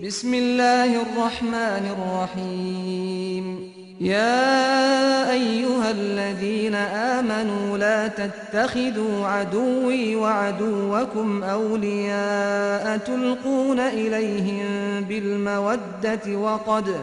بسم الله الرحمن الرحيم. يا أيها الذين آمنوا لا تتخذوا عدوي وعدوكم أولياء تلقون إليهم بالمودة وقد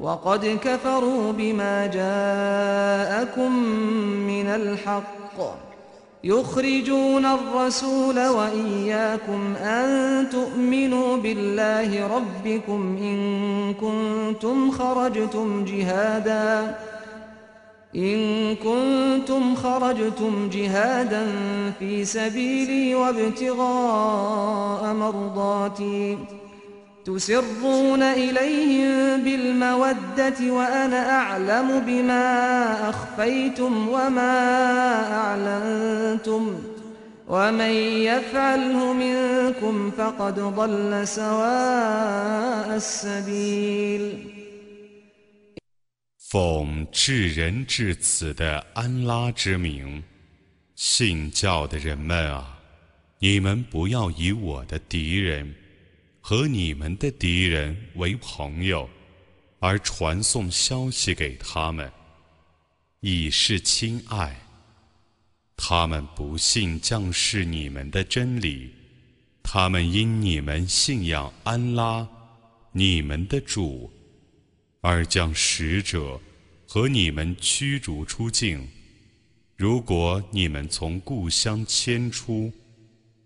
وقد كفروا بما جاءكم من الحق. يخرجون الرسول وإياكم أن تؤمنوا بالله ربكم إن كنتم خرجتم جهادا إن كنتم خرجتم جهادا في سبيلي وابتغاء مرضاتي. تسرون إليهم بالمودة وأنا أعلم بما أخفيتم وما أعلنتم ومن يفعله منكم فقد ضل سواء السبيل 奉至仁至此的安拉之名，信教的人们啊，你们不要以我的敌人。 和你们的敌人为朋友，而传送消息给他们，以示亲爱。他们不信降世你们的真理，他们因你们信仰安拉，你们的主，而将使者和你们驱逐出境。如果你们从故乡迁出，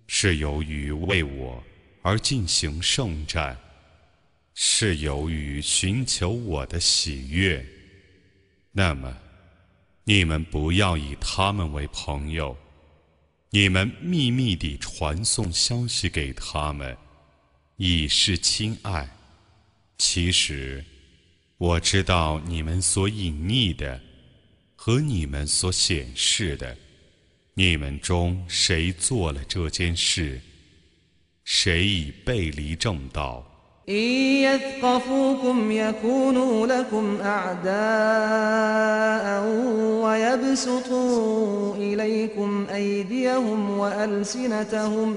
是由于为我。而进行圣战，是由于寻求我的喜悦。那么，你们不要以他们为朋友，你们秘密地传送消息给他们，以示亲爱。其实，我知道你们所隐匿的和你们所显示的，你们中谁做了这件事？谁已背离正道？إن يثقفوكم يكونوا لكم أعداء ويبسطوا إليكم أيديهم وألسنتهم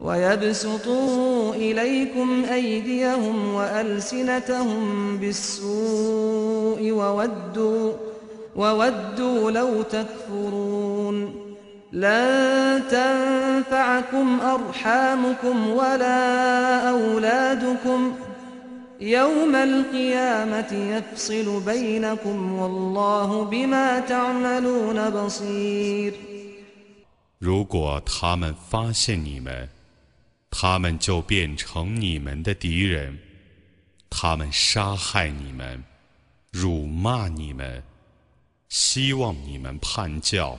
ويبسطوا إليكم أيديهم وألسنتهم بالسوء وودوا وودوا لو تكفرون لن تنفعكم أرحامكم ولا أولادكم يوم القيامة يفصل بينكم والله بما تعملون بصير 如果他们发现你们，他们就变成你们的敌人，他们杀害你们，辱骂你们，希望你们叛教。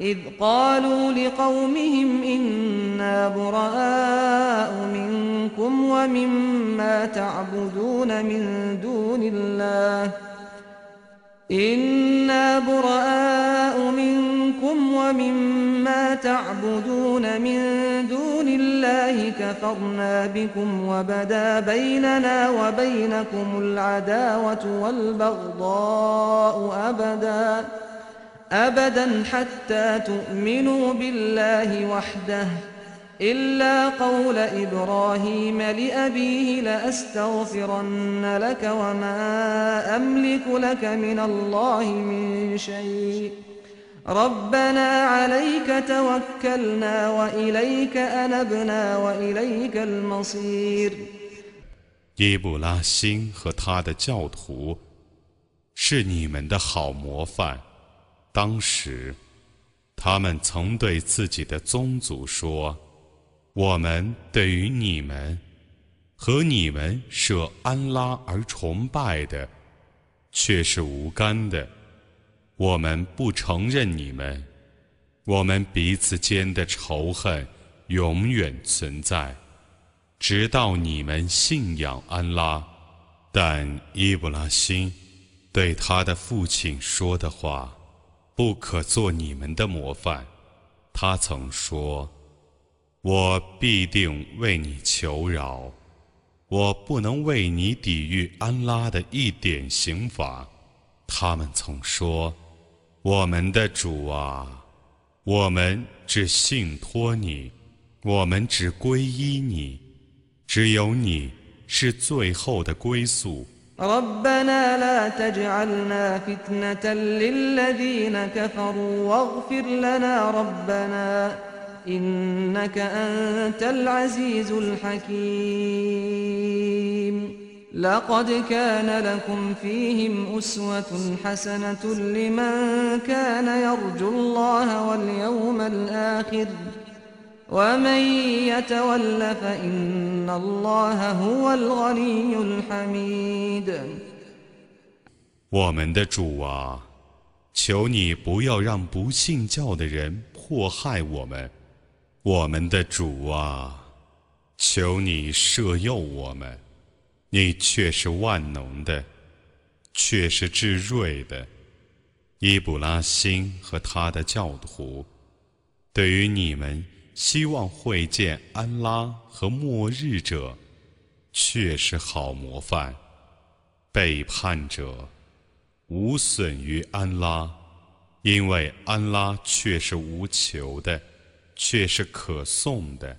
إذ قالوا لقومهم إنا براء منكم ومما تعبدون من دون الله. إنا براء منكم ومما تعبدون من دون الله. كفرنا بكم وبدا بيننا وبينكم العداوة والبغضاء أبداً. أبدا حتى تؤمنوا بالله وحده إلا قول إبراهيم لأبيه لأستغفرن لك وما أملك لك من الله من شيء ربنا عليك توكلنا وإليك أنبنا وإليك المصير 耶布拉欣和他的教徒是你们的好模范。 当时，他们曾对自己的宗族说：“我们对于你们和你们舍安拉而崇拜的，却是无干的。我们不承认你们，我们彼此间的仇恨永远存在，直到你们信仰安拉。”但伊布拉欣。对他的父亲说的话，不可做你们的模范。他曾说：“我必定为你求饶，我不能为你抵御安拉的一点刑罚。”他们曾说：“我们的主啊，我们只信托你，我们只皈依你，只有你是最后的归宿。” ربنا لا تجعلنا فتنة للذين كفروا واغفر لنا ربنا إنك أنت العزيز الحكيم. لقد كان لكم فيهم أسوة حسنة لمن كان يرجو الله واليوم الآخر ۖ. ومن يتول فإن الله هو الغني الحميد 我们的主啊，求你不要让不信教的人迫害我们。我们的主啊，求你赦宥我们。你却是万能的，却是至睿的。伊布拉辛和他的教徒，对于你们。 希望会见安拉和末日者，却是好模范；背叛者，无损于安拉，因为安拉却是无求的，却是可颂的。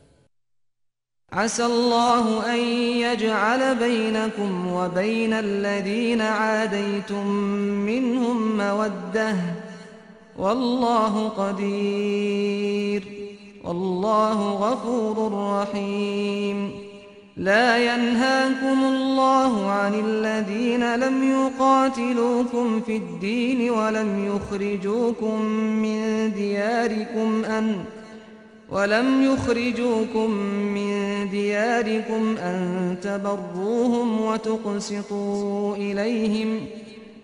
والله غفور رحيم. لا ينهاكم الله عن الذين لم يقاتلوكم في الدين ولم يخرجوكم من دياركم أن ولم يخرجوكم من دياركم أن تبروهم وتقسطوا إليهم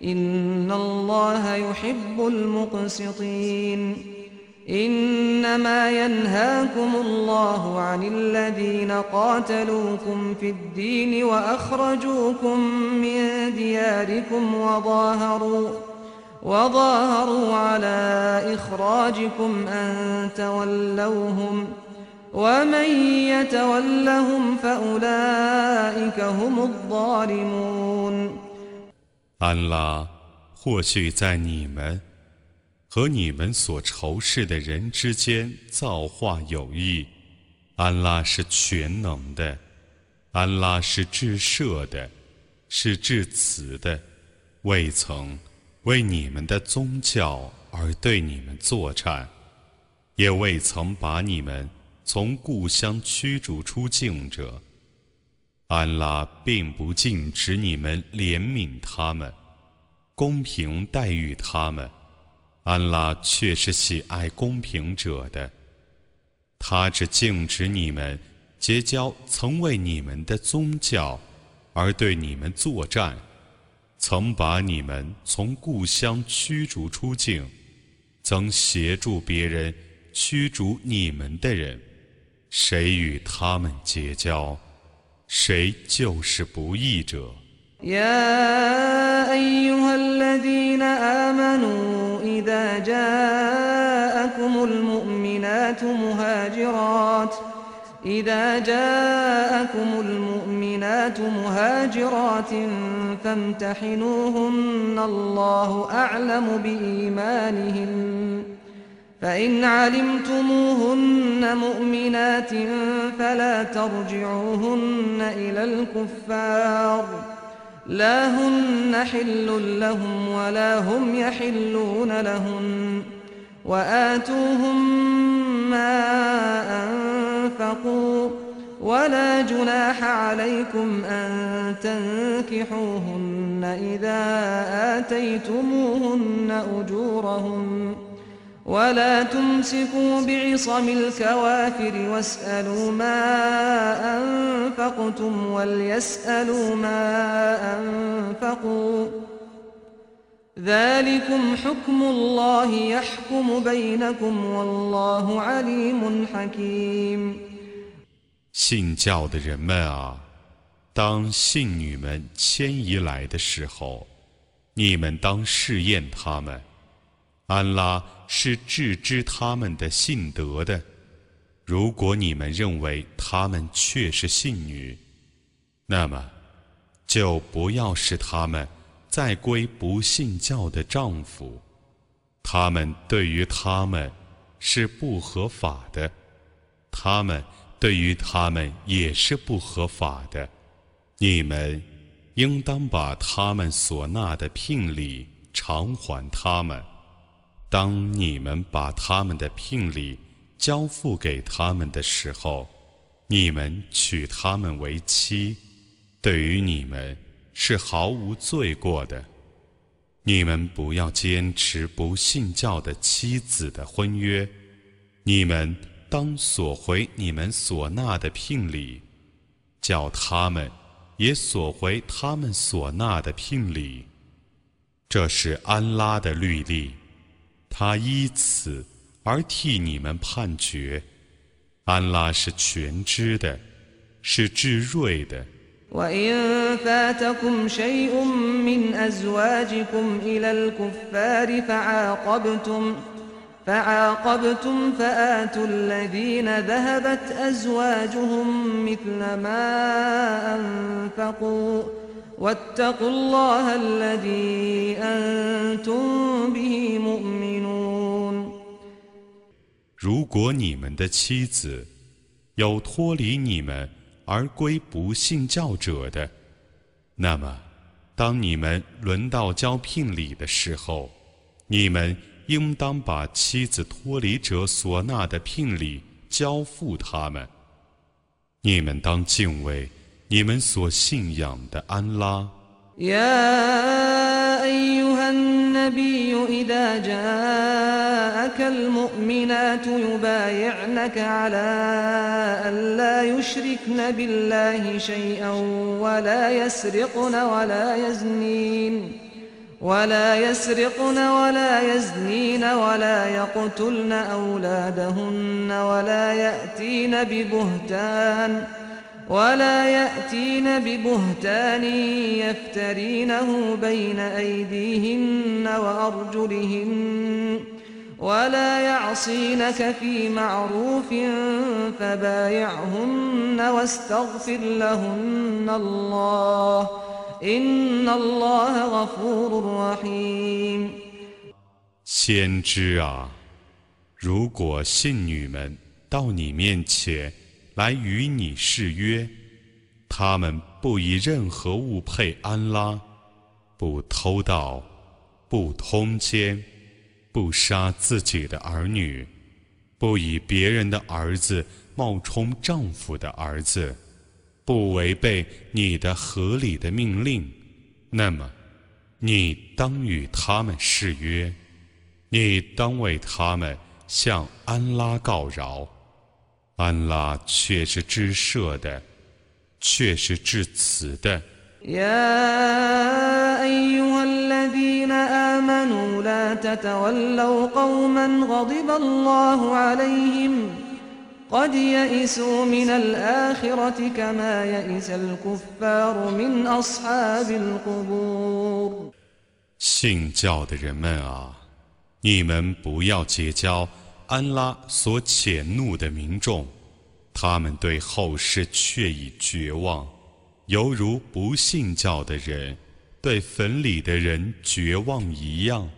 إن الله يحب المقسطين. إنما ينهاكم الله عن الذين قاتلوكم في الدين وأخرجوكم من دياركم وظاهروا وظاهروا على إخراجكم أن تولوهم ومن يتولهم فأولئك هم الظالمون 安拉或许在你们 和你们所仇视的人之间造化有异，安拉是全能的，安拉是至赦的，是至慈的，未曾为你们的宗教而对你们作战，也未曾把你们从故乡驱逐出境者，安拉并不禁止你们怜悯他们，公平待遇他们。安拉却是喜爱公平者的，他只禁止你们结交曾为你们的宗教而对你们作战，曾把你们从故乡驱逐出境，曾协助别人驱逐你们的人，谁与他们结交，谁就是不义者。جاءكم المؤمنات مهاجرات إذا جاءكم المؤمنات مهاجرات فامتحنوهن الله أعلم بإيمانهن فإن علمتموهن مؤمنات فلا ترجعوهن إلى الكفار لا هن حل لهم ولا هم يحلون لهن وآتوهم ما أنفقوا ولا جناح عليكم أن تنكحوهن إذا آتيتموهن أجورهن ولا تمسكوا بعصم الكوافر واسألوا ما أنفقتم وليسألوا ما أنفقوا ذلكم حكم الله يحكم بينكم والله عليم حكيم 信教的人们啊，当信女们迁移来的时候， 你们当试验他们。安拉是致知他们的信德的。 如果你们认为他们却是信女，那么就不要使他们再归不信教的丈夫。他们对于他们是不合法的，他们对于他们也是不合法的。你们应当把他们所纳的聘礼偿还他们。当你们把他们的聘礼交付给他们的时候，你们娶他们为妻，对于你们是毫无罪过的。你们不要坚持不信教的妻子的婚约，你们当索回你们所纳的聘礼，叫他们。也索回他们所纳的聘礼，这是安拉的律例，他依此而替你们判决。安拉是全知的，是智睿的。فعاقبتم فآتوا الذين ذهبت أزواجهم مثل ما أنفقوا واتقوا الله الذي أنتم به مؤمنون 如果你们的妻子有脱离你们而归不信教者的，那么当你们轮到交聘礼的时候，你们应当把妻子脱离者所纳的聘礼交付他们。你们当敬畏你们所信仰的安拉。يا أيها النبي إذا جاءك المؤمنات يبايعنك على أن لا يشركن بالله شيئا ولا يسرقن ولا يزنين ولا يسرقن ولا يزنين ولا يقتلن أولادهن ولا يأتين ببهتان ولا يأتين ببهتان يفترينه بين أيديهن وأرجلهن ولا يعصينك في معروف فبايعهن واستغفر لهن الله 先知啊，如果信女们到你面前来与你誓约，他们不以任何物配安拉，不偷盗，不通奸， 不杀自己的儿女，不以别人的儿子冒充丈夫的儿子。不违背你的合理的命令，那么你当与他们誓约，你当为他们向安拉告饶，安拉却是知赦的，却是至慈的。قد يئسوا من الآخرة كما يئس الكفار من أصحاب القبور 信教的人们啊，你们不要结交安拉所谴怒的民众，他们对后世却已绝望，犹如不信教的人 对坟里的人绝望一样。